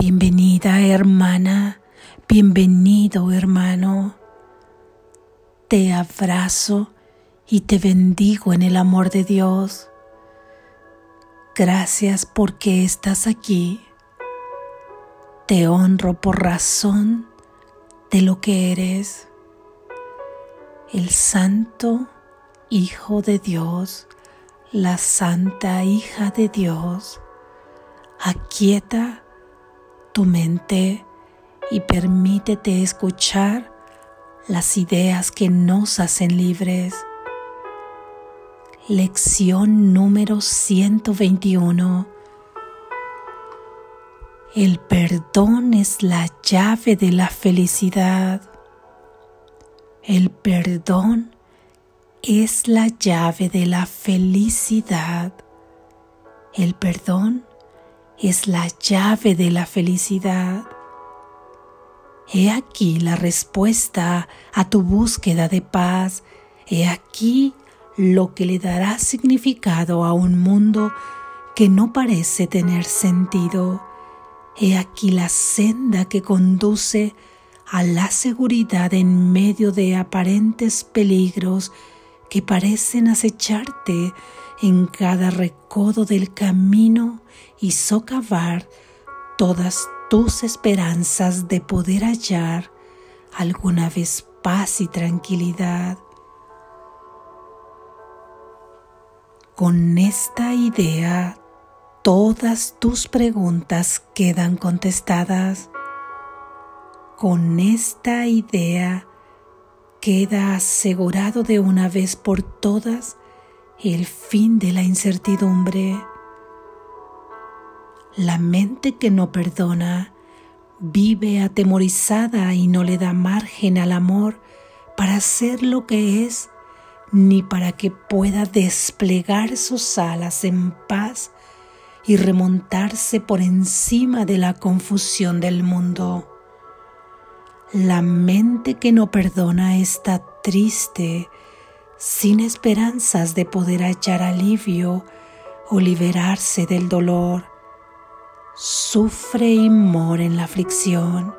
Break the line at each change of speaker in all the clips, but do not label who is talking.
Bienvenida hermana, bienvenido hermano. Te abrazo y te bendigo en el amor de Dios. Gracias porque estás aquí. Te honro por razón de lo que eres, el Santo Hijo de Dios, la Santa Hija de Dios. Aquieta tu mente y permítete escuchar las ideas que nos hacen libres. Lección número 121. El perdón es la llave de la felicidad. El perdón es la llave de la felicidad. El perdón es la llave de la felicidad. He aquí la respuesta a tu búsqueda de paz. He aquí lo que le dará significado a un mundo que no parece tener sentido. He aquí la senda que conduce a la seguridad en medio de aparentes peligros que parecen acecharte en cada recodo del camino y socavar todas tus esperanzas de poder hallar alguna vez paz y tranquilidad. Con esta idea, todas tus preguntas quedan contestadas. Con esta idea, queda asegurado de una vez por todas el fin de la incertidumbre. La mente que no perdona vive atemorizada y no le da margen al amor para ser lo que es, ni para que pueda desplegar sus alas en paz y remontarse por encima de la confusión del mundo. La mente que no perdona está triste, sin esperanzas de poder hallar alivio o liberarse del dolor. Sufre y mora en la aflicción,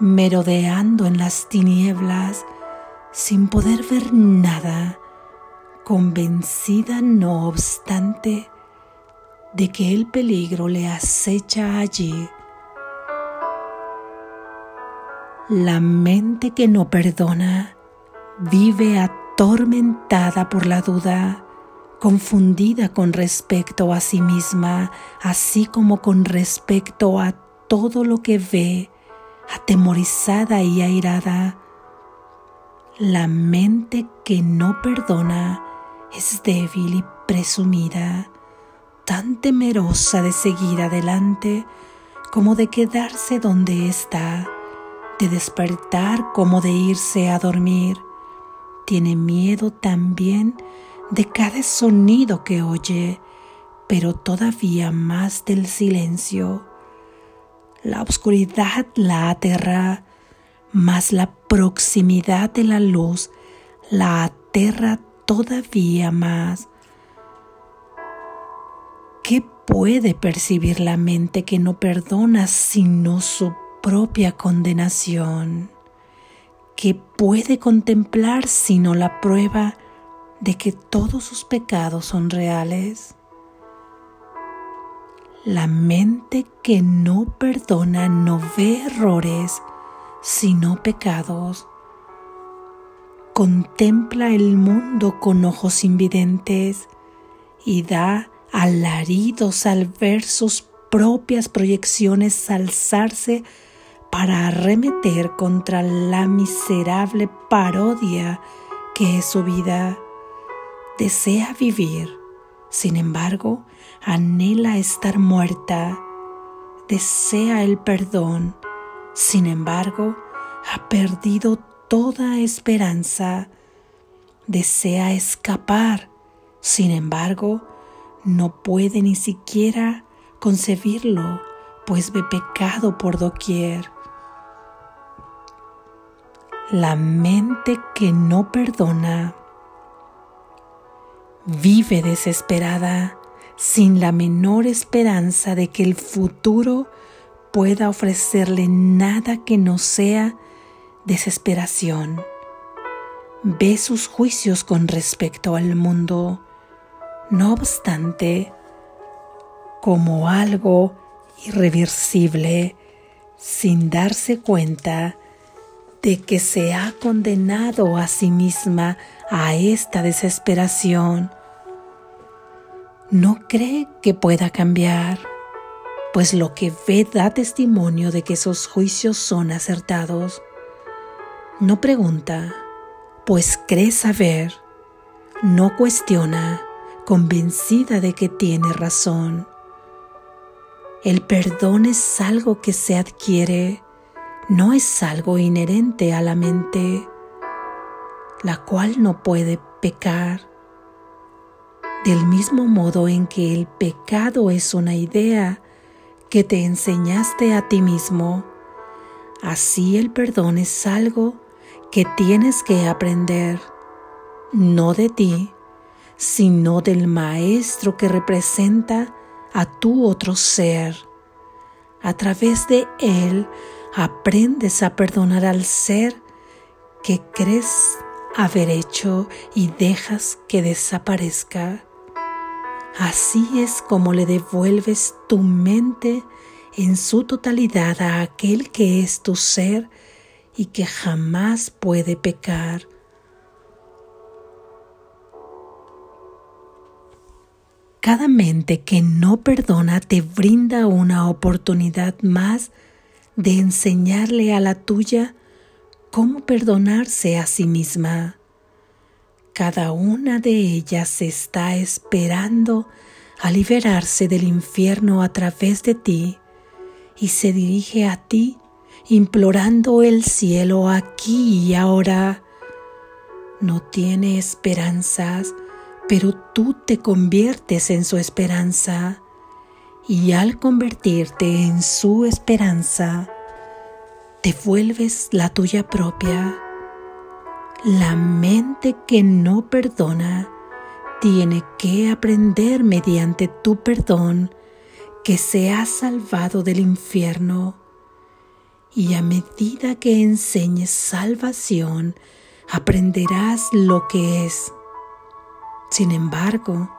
merodeando en las tinieblas, sin poder ver nada, convencida no obstante de que el peligro le acecha allí La mente que no perdona vive atormentada por la duda, confundida con respecto a sí misma, así como con respecto a todo lo que ve, atemorizada y airada. La mente que no perdona es débil y presumida, tan temerosa de seguir adelante como de quedarse donde está de despertar como de irse a dormir. Tiene miedo también de cada sonido que oye, pero todavía más del silencio. La oscuridad la aterra, más la proximidad de la luz la aterra todavía más. ¿Qué puede percibir la mente que no perdona sino su propia condenación que puede contemplar sino la prueba de que todos sus pecados son reales. La mente que no perdona no ve errores, sino pecados. Contempla el mundo con ojos invidentes y da alaridos al ver sus propias proyecciones alzarse para arremeter contra la miserable parodia que es su vida. Desea vivir, sin embargo, anhela estar muerta. Desea el perdón, sin embargo, ha perdido toda esperanza. Desea escapar, sin embargo, no puede ni siquiera concebirlo, pues ve pecado por doquier. La mente que no perdona vive desesperada sin la menor esperanza de que el futuro pueda ofrecerle nada que no sea desesperación. Ve sus juicios con respecto al mundo, no obstante, como algo irreversible, sin darse cuenta de que se ha condenado a sí misma a esta desesperación. No cree que pueda cambiar pues lo que ve da testimonio de que esos juicios son acertados. No pregunta, pues cree saber, no cuestiona, convencida de que tiene razón. El perdón es algo que se adquiere, no es algo inherente a la mente, la cual no puede pecar. Del mismo modo en que el pecado es una idea que te enseñaste a ti mismo. Así el perdón es algo que tienes que aprender, no de ti, sino del Maestro que representa a tu otro ser. A través de él aprendes a perdonar al ser que crees haber hecho y dejas que desaparezca. Así es como le devuelves tu mente en su totalidad a aquel que es tu ser y que jamás puede pecar. Cada mente que no perdona te brinda una oportunidad más de enseñarle a la tuya cómo perdonarse a sí misma. Cada una de ellas está esperando a liberarse del infierno a través de ti y se dirige a ti implorando el cielo aquí y ahora. No tiene esperanzas, pero tú te conviertes en su esperanza y al convertirte en su esperanza, te vuelves la tuya propia la mente que no perdona tiene que aprender mediante tu perdón que se ha salvado del infierno. Y a medida que enseñes salvación, aprenderás lo que es. Sin embargo,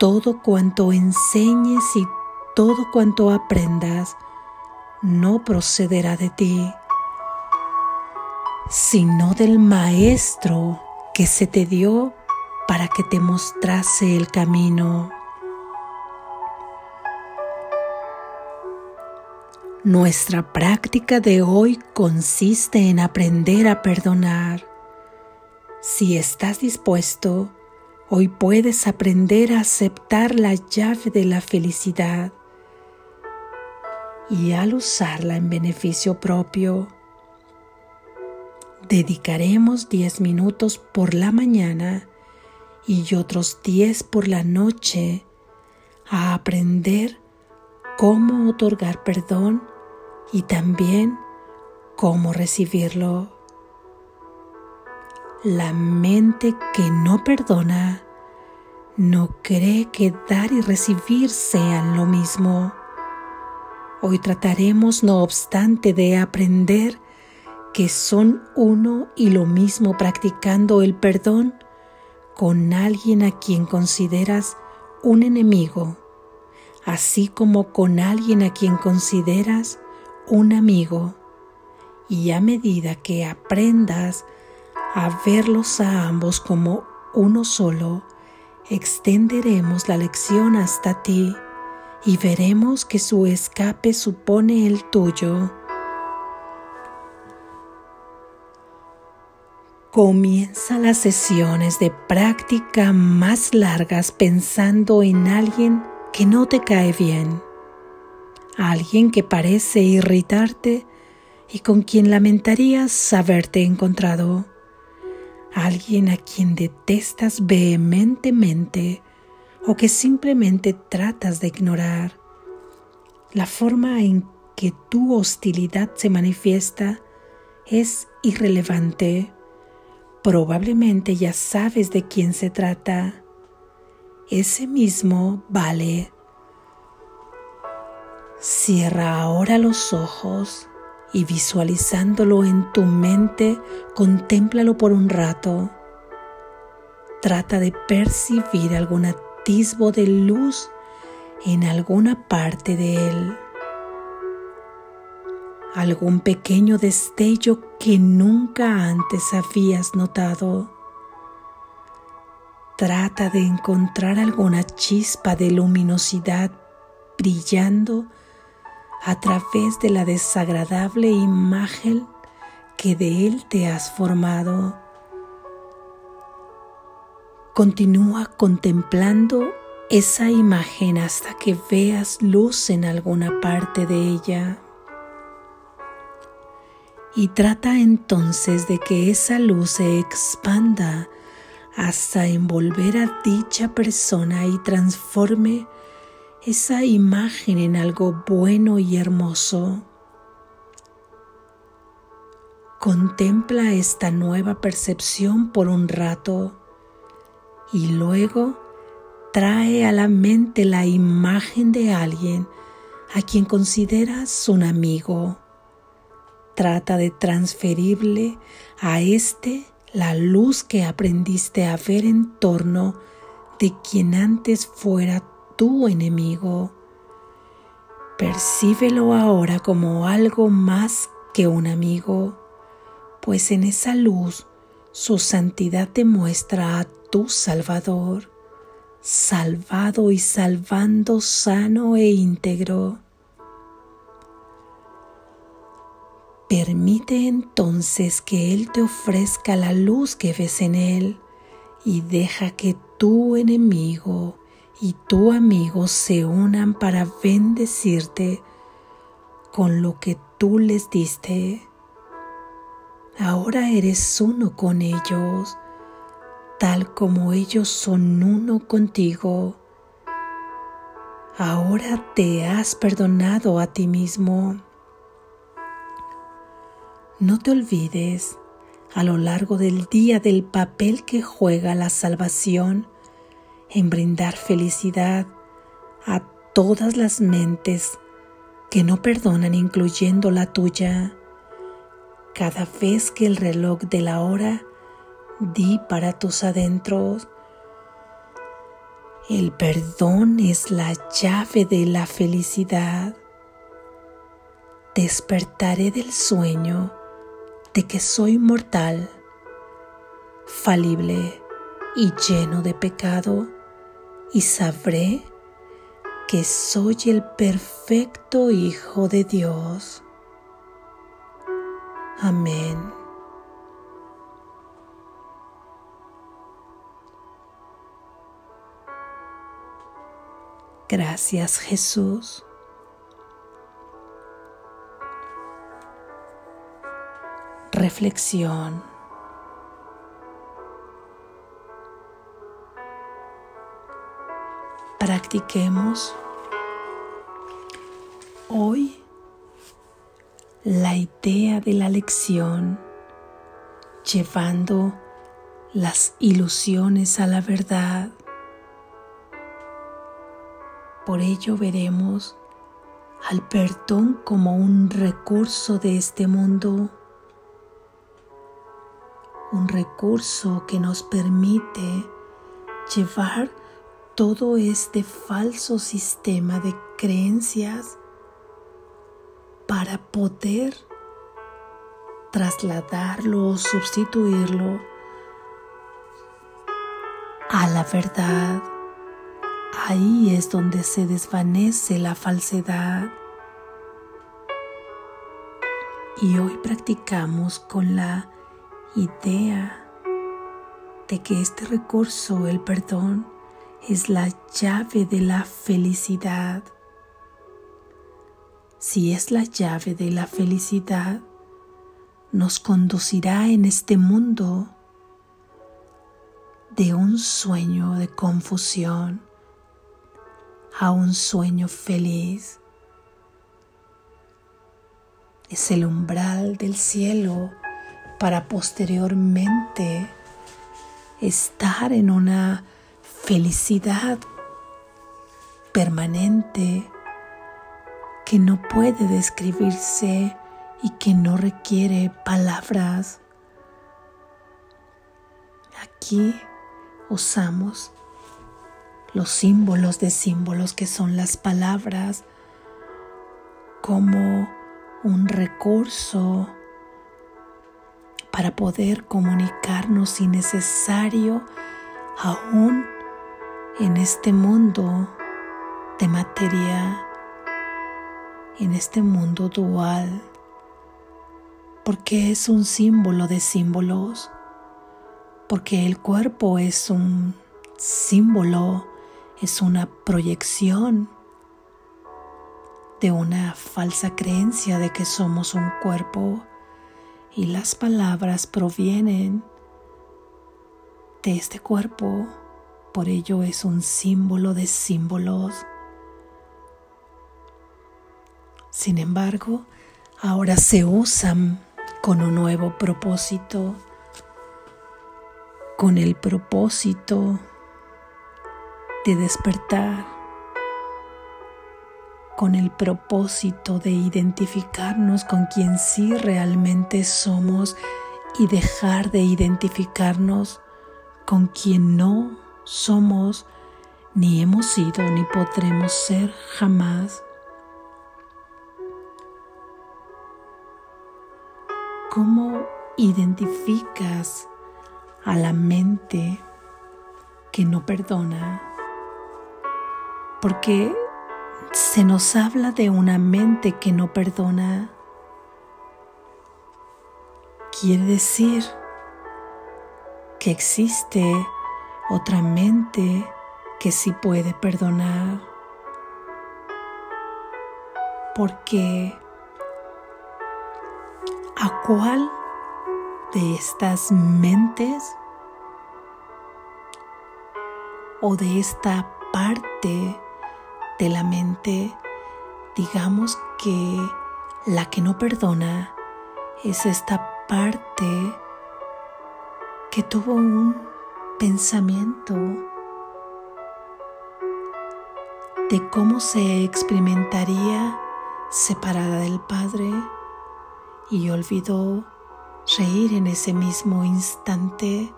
todo cuanto enseñes y todo cuanto aprendas no procederá de ti sino del Maestro que se te dio para que te mostrase el camino. Nuestra práctica de hoy consiste en aprender a perdonar. Si estás dispuesto, hoy puedes aprender a aceptar la llave de la felicidad y al usarla en beneficio propio dedicaremos 10 minutos por la mañana y otros 10 por la noche a aprender cómo otorgar perdón y también cómo recibirlo. La mente que no perdona no cree que dar y recibir sean lo mismo. Hoy trataremos, no obstante, de aprender que son uno y lo mismo practicando el perdón con alguien a quien consideras un enemigo, así como con alguien a quien consideras un amigo. Y a medida que aprendas a verlos a ambos como uno solo, extenderemos la lección hasta ti y veremos que su escape supone el tuyo. Comienza las sesiones de práctica más largas pensando en alguien que no te cae bien, alguien que parece irritarte y con quien lamentarías haberte encontrado, alguien a quien detestas vehementemente o que simplemente tratas de ignorar. La forma en que tu hostilidad se manifiesta es irrelevante Probablemente ya sabes de quién se trata. Ese mismo vale. Cierra ahora los ojos y visualizándolo en tu mente, contémplalo por un rato. Trata de percibir algún atisbo de luz en alguna parte de él. Algún pequeño destello que nunca antes habías notado. Trata de encontrar alguna chispa de luminosidad brillando a través de la desagradable imagen que de Él te has formado. Continúa contemplando esa imagen hasta que veas luz en alguna parte de ella. Y trata entonces de que esa luz se expanda hasta envolver a dicha persona y transforme esa imagen en algo bueno y hermoso. Contempla esta nueva percepción por un rato y luego trae a la mente la imagen de alguien a quien consideras un amigo. Trata de transferirle a este la luz que aprendiste a ver en torno de quien antes fuera tu enemigo. Percíbelo ahora como algo más que un amigo, pues en esa luz su santidad te muestra a tu Salvador, salvado y salvando sano e íntegro. Permite entonces que Él te ofrezca la luz que ves en Él y deja que tu enemigo y tu amigo se unan para bendecirte con lo que tú les diste. Ahora eres uno con ellos, tal como ellos son uno contigo. Ahora te has perdonado a ti mismo. No te olvides a lo largo del día del papel que juega la salvación en brindar felicidad a todas las mentes que no perdonan, incluyendo la tuya. Cada vez que el reloj de la hora di para tus adentros, el perdón es la llave de la felicidad. Despertaré del sueño de que soy mortal, falible y lleno de pecado y sabré que soy el perfecto Hijo de Dios. Amén. Gracias Jesús. Reflexión. Practiquemos hoy la idea de la lección llevando las ilusiones a la verdad. Por ello veremos al perdón como un recurso de este mundo, un recurso que nos permite llevar todo este falso sistema de creencias para poder trasladarlo o sustituirlo a la verdad. Ahí es donde se desvanece la falsedad. Y hoy practicamos con la idea de que este recurso, el perdón, es la llave de la felicidad. Si es la llave de la felicidad, nos conducirá en este mundo de un sueño de confusión a un sueño feliz. Es el umbral del cielo para posteriormente estar en una felicidad permanente que no puede describirse y que no requiere palabras. Aquí usamos los símbolos de símbolos que son las palabras como un recurso para poder comunicarnos sin necesario aún en este mundo de materia, en este mundo dual, porque es un símbolo de símbolos, porque el cuerpo es un símbolo, es una proyección de una falsa creencia de que somos un cuerpo y las palabras provienen de este cuerpo, por ello es un símbolo de símbolos. Sin embargo, ahora se usan con un nuevo propósito, con el propósito de despertar con el propósito de identificarnos con quien sí realmente somos y dejar de identificarnos con quien no somos, ni hemos sido, ni podremos ser jamás. ¿Cómo identificas a la mente que no perdona? Porque se nos habla de una mente que no perdona. Quiere decir que existe otra mente que sí puede perdonar. Porque ¿a cuál de estas mentes o de esta parte de la mente, digamos que la que no perdona es esta parte que tuvo un pensamiento de cómo se experimentaría separada del Padre y olvidó reír en ese mismo instante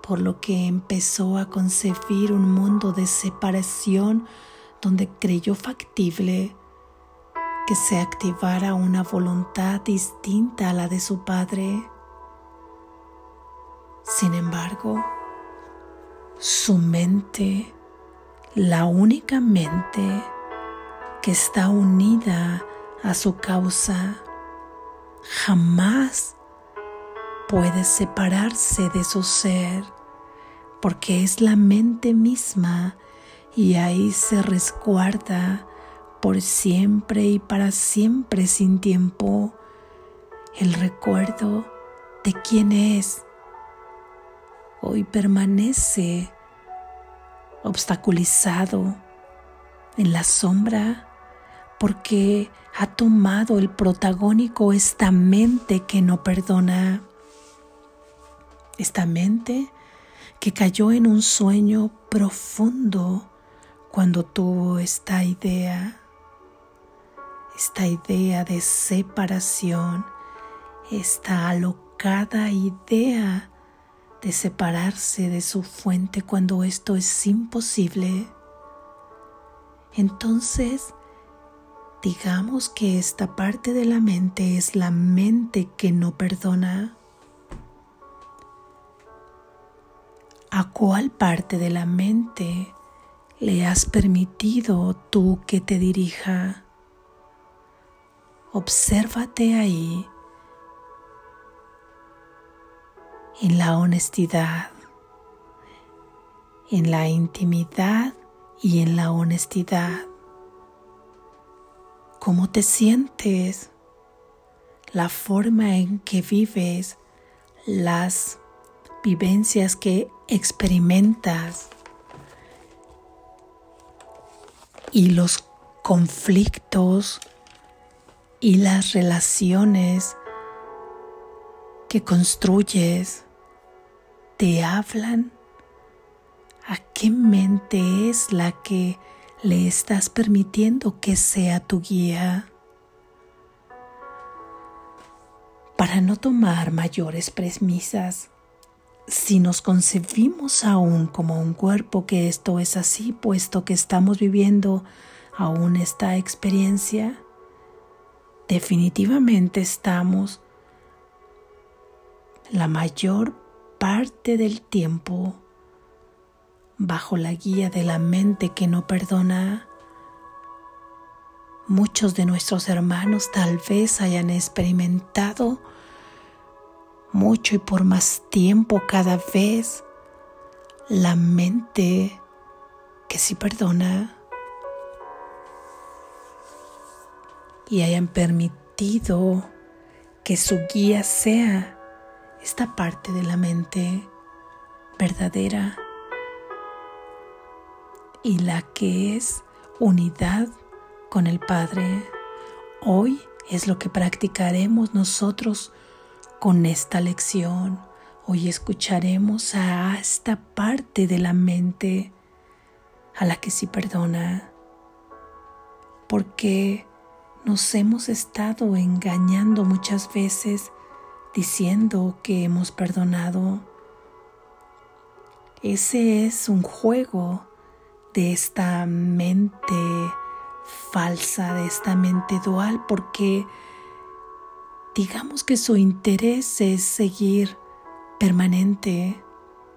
por lo que empezó a concebir un mundo de separación donde creyó factible que se activara una voluntad distinta a la de su padre. Sin embargo, su mente, la única mente que está unida a su causa, jamás puede separarse de su ser porque es la mente misma y ahí se resguarda por siempre y para siempre sin tiempo el recuerdo de quién es. Hoy permanece obstaculizado en la sombra porque ha tomado el protagónico esta mente que no perdona. Esta mente que cayó en un sueño profundo cuando tuvo esta idea, esta idea de separación, esta alocada idea de separarse de su fuente cuando esto es imposible. Entonces, digamos que esta parte de la mente es la mente que no perdona. ¿A cuál parte de la mente le has permitido tú que te dirija? Obsérvate ahí en la honestidad, en la intimidad y en la honestidad. ¿Cómo te sientes? La forma en que vives, las vivencias que experimentas y los conflictos y las relaciones que construyes te hablan a qué mente es la que le estás permitiendo que sea tu guía. Para no tomar mayores premisas, si nos concebimos aún como un cuerpo que esto es así, puesto que estamos viviendo aún esta experiencia, definitivamente estamos la mayor parte del tiempo bajo la guía de la mente que no perdona. Muchos de nuestros hermanos tal vez hayan experimentado mucho y por más tiempo cada vez la mente que sí perdona y hayan permitido que su guía sea esta parte de la mente verdadera y la que es unidad con el Padre. Hoy es lo que practicaremos nosotros con esta lección. Hoy escucharemos a esta parte de la mente a la que sí perdona, porque nos hemos estado engañando muchas veces diciendo que hemos perdonado. Ese es un juego de esta mente falsa, de esta mente dual, porque digamos que su interés es seguir permanente,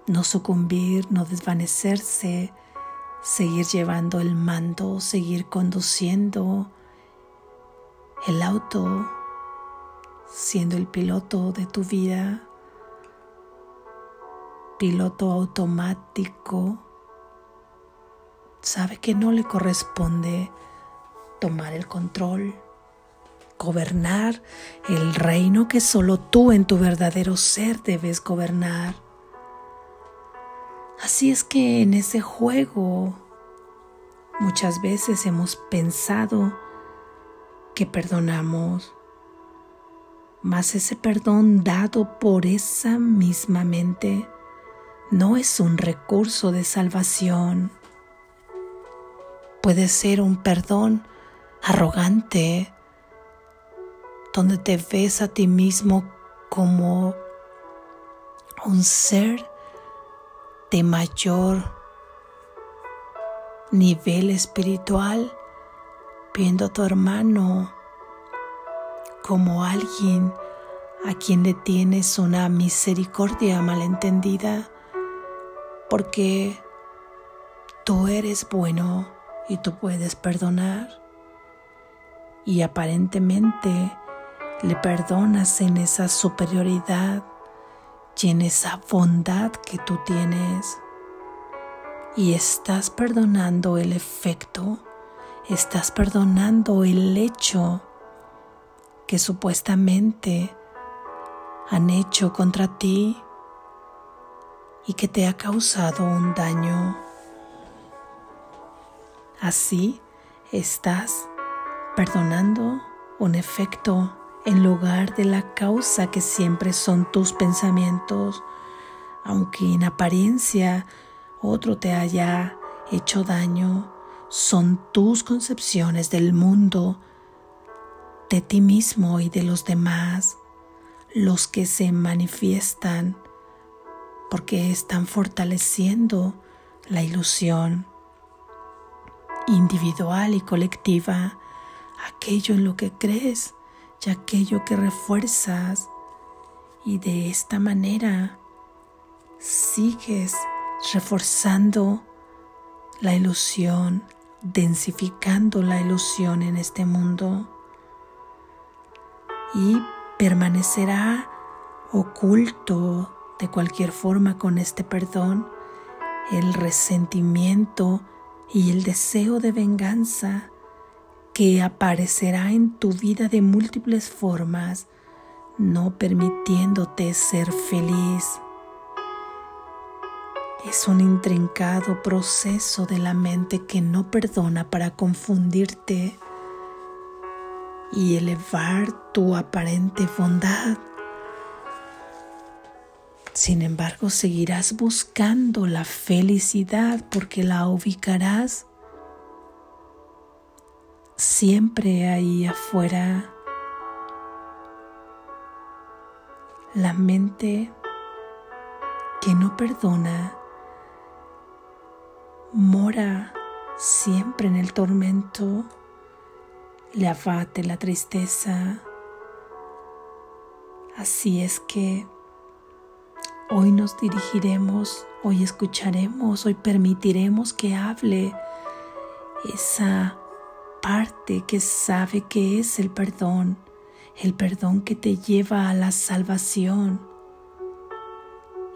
no sucumbir, no desvanecerse, seguir llevando el mando, seguir conduciendo el auto, siendo el piloto de tu vida, piloto automático sabe que no le corresponde tomar el control, gobernar el reino que solo tú en tu verdadero ser debes gobernar. Así es que en ese juego muchas veces hemos pensado que perdonamos, mas ese perdón dado por esa misma mente no es un recurso de salvación. Puede ser un perdón arrogante, donde te ves a ti mismo como un ser de mayor nivel espiritual, viendo a tu hermano como alguien a quien le tienes una misericordia malentendida, porque tú eres bueno y tú puedes perdonar. Y aparentemente le perdonas en esa superioridad y en esa bondad que tú tienes. Y estás perdonando el efecto, estás perdonando el hecho que supuestamente han hecho contra ti y que te ha causado un daño. Así estás perdonando un efecto en lugar de la causa que siempre son tus pensamientos, aunque en apariencia otro te haya hecho daño, son tus concepciones del mundo, de ti mismo y de los demás los que se manifiestan porque están fortaleciendo la ilusión individual y colectiva, aquello en lo que crees y aquello que refuerzas. Y de esta manera sigues reforzando la ilusión, densificando la ilusión en este mundo. Y permanecerá oculto de cualquier forma con este perdón el resentimiento y el deseo de venganza que aparecerá en tu vida de múltiples formas, no permitiéndote ser feliz. Es un intrincado proceso de la mente que no perdona para confundirte y elevar tu aparente bondad sin embargo, seguirás buscando la felicidad porque la ubicarás siempre ahí afuera. La mente que no perdona mora siempre en el tormento, le abate la tristeza. Así es que hoy nos dirigiremos, hoy escucharemos, hoy permitiremos que hable esa parte que sabe que es el perdón, el perdón que te lleva a la salvación.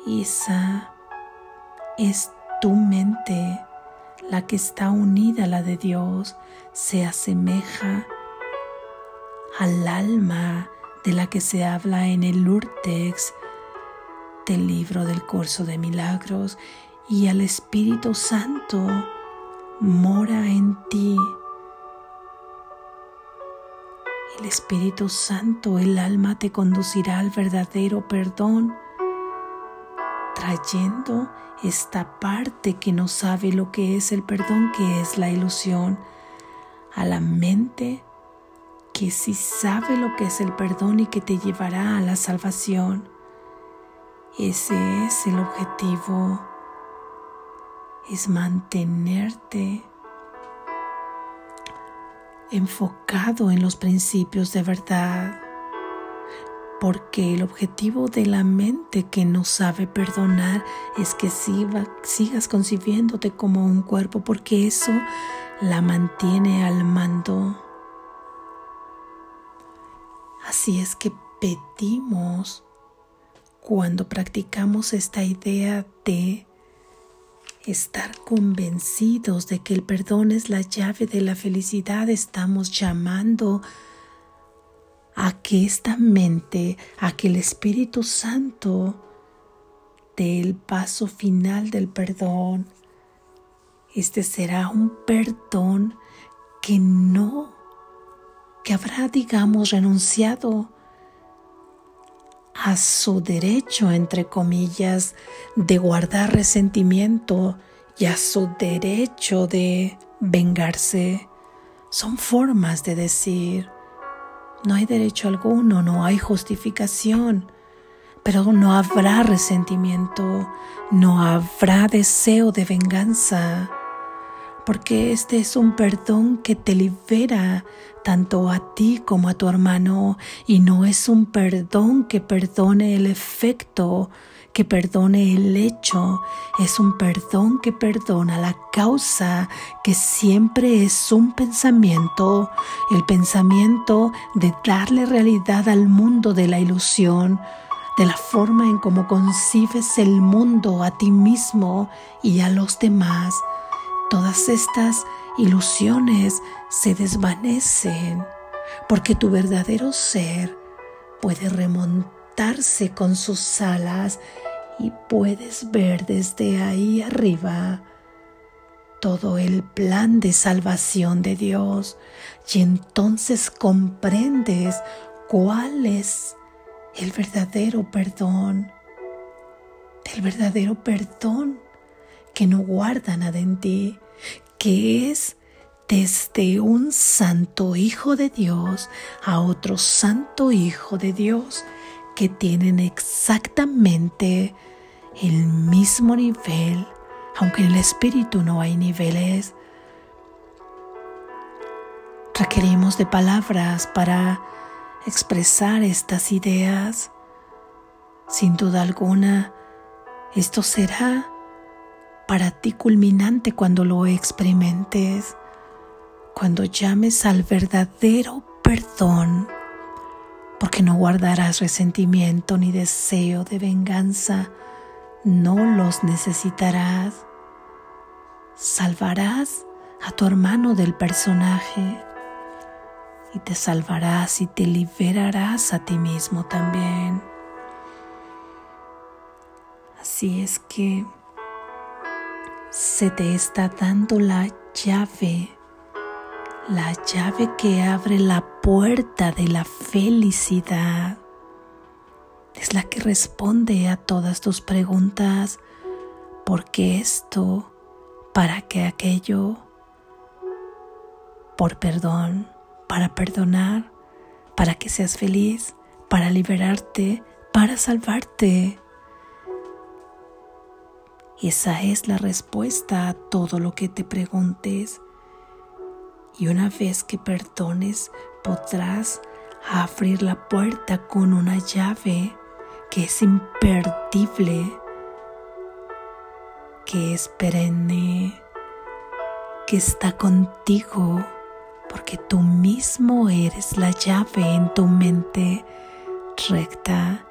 Y esa es tu mente, la que está unida a la de Dios, se asemeja al alma de la que se habla en el Urtex del libro del curso de milagros y al Espíritu Santo mora en ti. El Espíritu Santo, el alma te conducirá al verdadero perdón, trayendo esta parte que no sabe lo que es el perdón, que es la ilusión, a la mente que sabe lo que es el perdón y que te llevará a la salvación. Ese es el objetivo es mantenerte enfocado en los principios de verdad, porque el objetivo de la mente que no sabe perdonar es que sigas concibiéndote como un cuerpo, porque eso la mantiene al mando. Así es que pedimos cuando practicamos esta idea de estar convencidos de que el perdón es la llave de la felicidad, estamos llamando a que esta mente, a que el Espíritu Santo dé el paso final del perdón. Este será un perdón que no, que habrá, digamos, renunciado a su derecho, entre comillas, de guardar resentimiento y a su derecho de vengarse. Son formas de decir, no hay derecho alguno, no hay justificación, pero no habrá resentimiento, no habrá deseo de venganza porque este es un perdón que te libera tanto a ti como a tu hermano y no es un perdón que perdone el efecto, que perdone el hecho, es un perdón que perdona la causa, que siempre es un pensamiento, el pensamiento de darle realidad al mundo de la ilusión, de la forma en cómo concibes el mundo a ti mismo y a los demás. Todas estas ilusiones se desvanecen porque tu verdadero ser puede remontarse con sus alas y puedes ver desde ahí arriba todo el plan de salvación de Dios. Y entonces comprendes cuál es el verdadero perdón, el verdadero perdón que no guarda nada en ti, que es desde un santo hijo de Dios a otro santo hijo de Dios que tienen exactamente el mismo nivel, aunque en el espíritu no hay niveles. Requerimos de palabras para expresar estas ideas. Sin duda alguna, esto será para ti culminante cuando lo experimentes, cuando llames al verdadero perdón, porque no guardarás resentimiento ni deseo de venganza, no los necesitarás. Salvarás a tu hermano del personaje y te salvarás y te liberarás a ti mismo también. Así es que se te está dando la llave, la llave que abre la puerta de la felicidad. Es la que responde a todas tus preguntas. ¿Por qué esto? ¿Para qué aquello? por perdón, para perdonar, para que seas feliz, para liberarte, para salvarte. Esa es la respuesta a todo lo que te preguntes. Y una vez que perdones, podrás abrir la puerta con una llave que es imperdible, que es perenne, que está contigo, porque tú mismo eres la llave en tu mente recta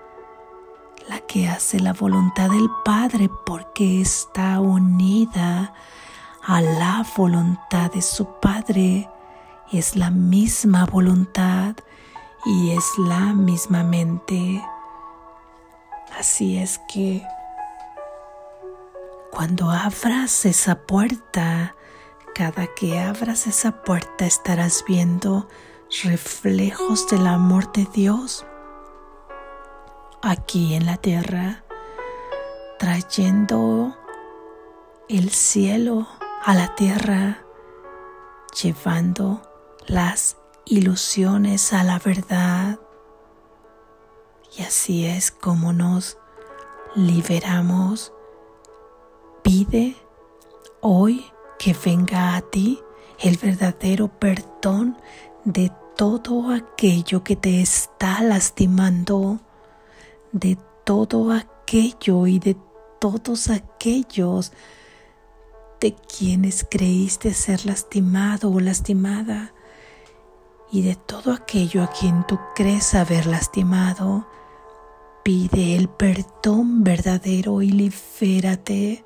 la que hace la voluntad del Padre porque está unida a la voluntad de su Padre. Es la misma voluntad y es la misma mente. Así es que cuando abras esa puerta, cada que abras esa puerta estarás viendo reflejos del amor de Dios aquí en la tierra, trayendo el cielo a la tierra, llevando las ilusiones a la verdad. Y así es como nos liberamos. Pide hoy que venga a ti el verdadero perdón de todo aquello que te está lastimando de todo aquello y de todos aquellos de quienes creíste ser lastimado o lastimada y de todo aquello a quien tú crees haber lastimado. Pide el perdón verdadero y libérate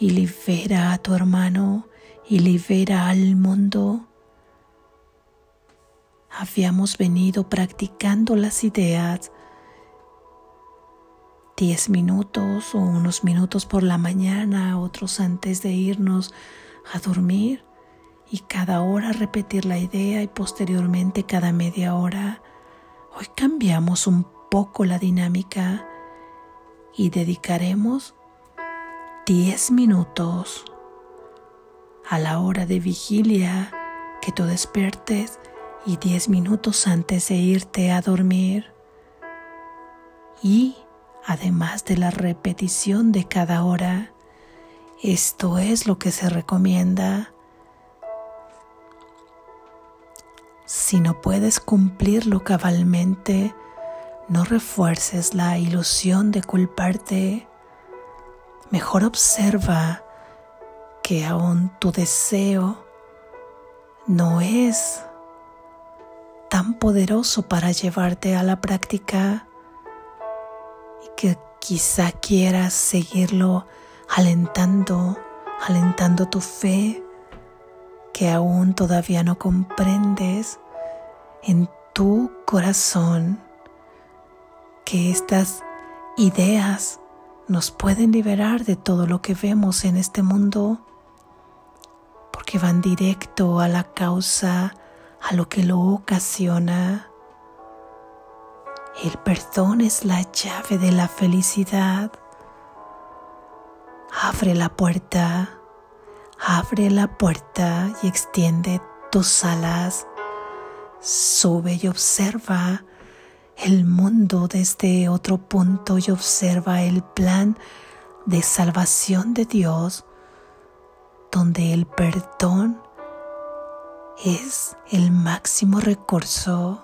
y libera a tu hermano y libera al mundo. Habíamos venido practicando las ideas 10 minutos o unos minutos por la mañana, otros antes de irnos a dormir y cada hora repetir la idea y posteriormente cada media hora. Hoy cambiamos un poco la dinámica y dedicaremos 10 minutos a la hora de vigilia que tú despiertes y 10 minutos antes de irte a dormir. Y además de la repetición de cada hora. Esto es lo que se recomienda. Si no puedes cumplirlo cabalmente, no refuerces la ilusión de culparte. Mejor observa que aún tu deseo no es tan poderoso para llevarte a la práctica que quizá quieras seguirlo alentando, alentando tu fe que aún todavía no comprendes en tu corazón que estas ideas nos pueden liberar de todo lo que vemos en este mundo porque van directo a la causa, a lo que lo ocasiona. El perdón es la llave de la felicidad. Abre la puerta, abre la puerta y extiende tus alas. Sube y observa el mundo desde otro punto y observa el plan de salvación de Dios, donde el perdón es el máximo recurso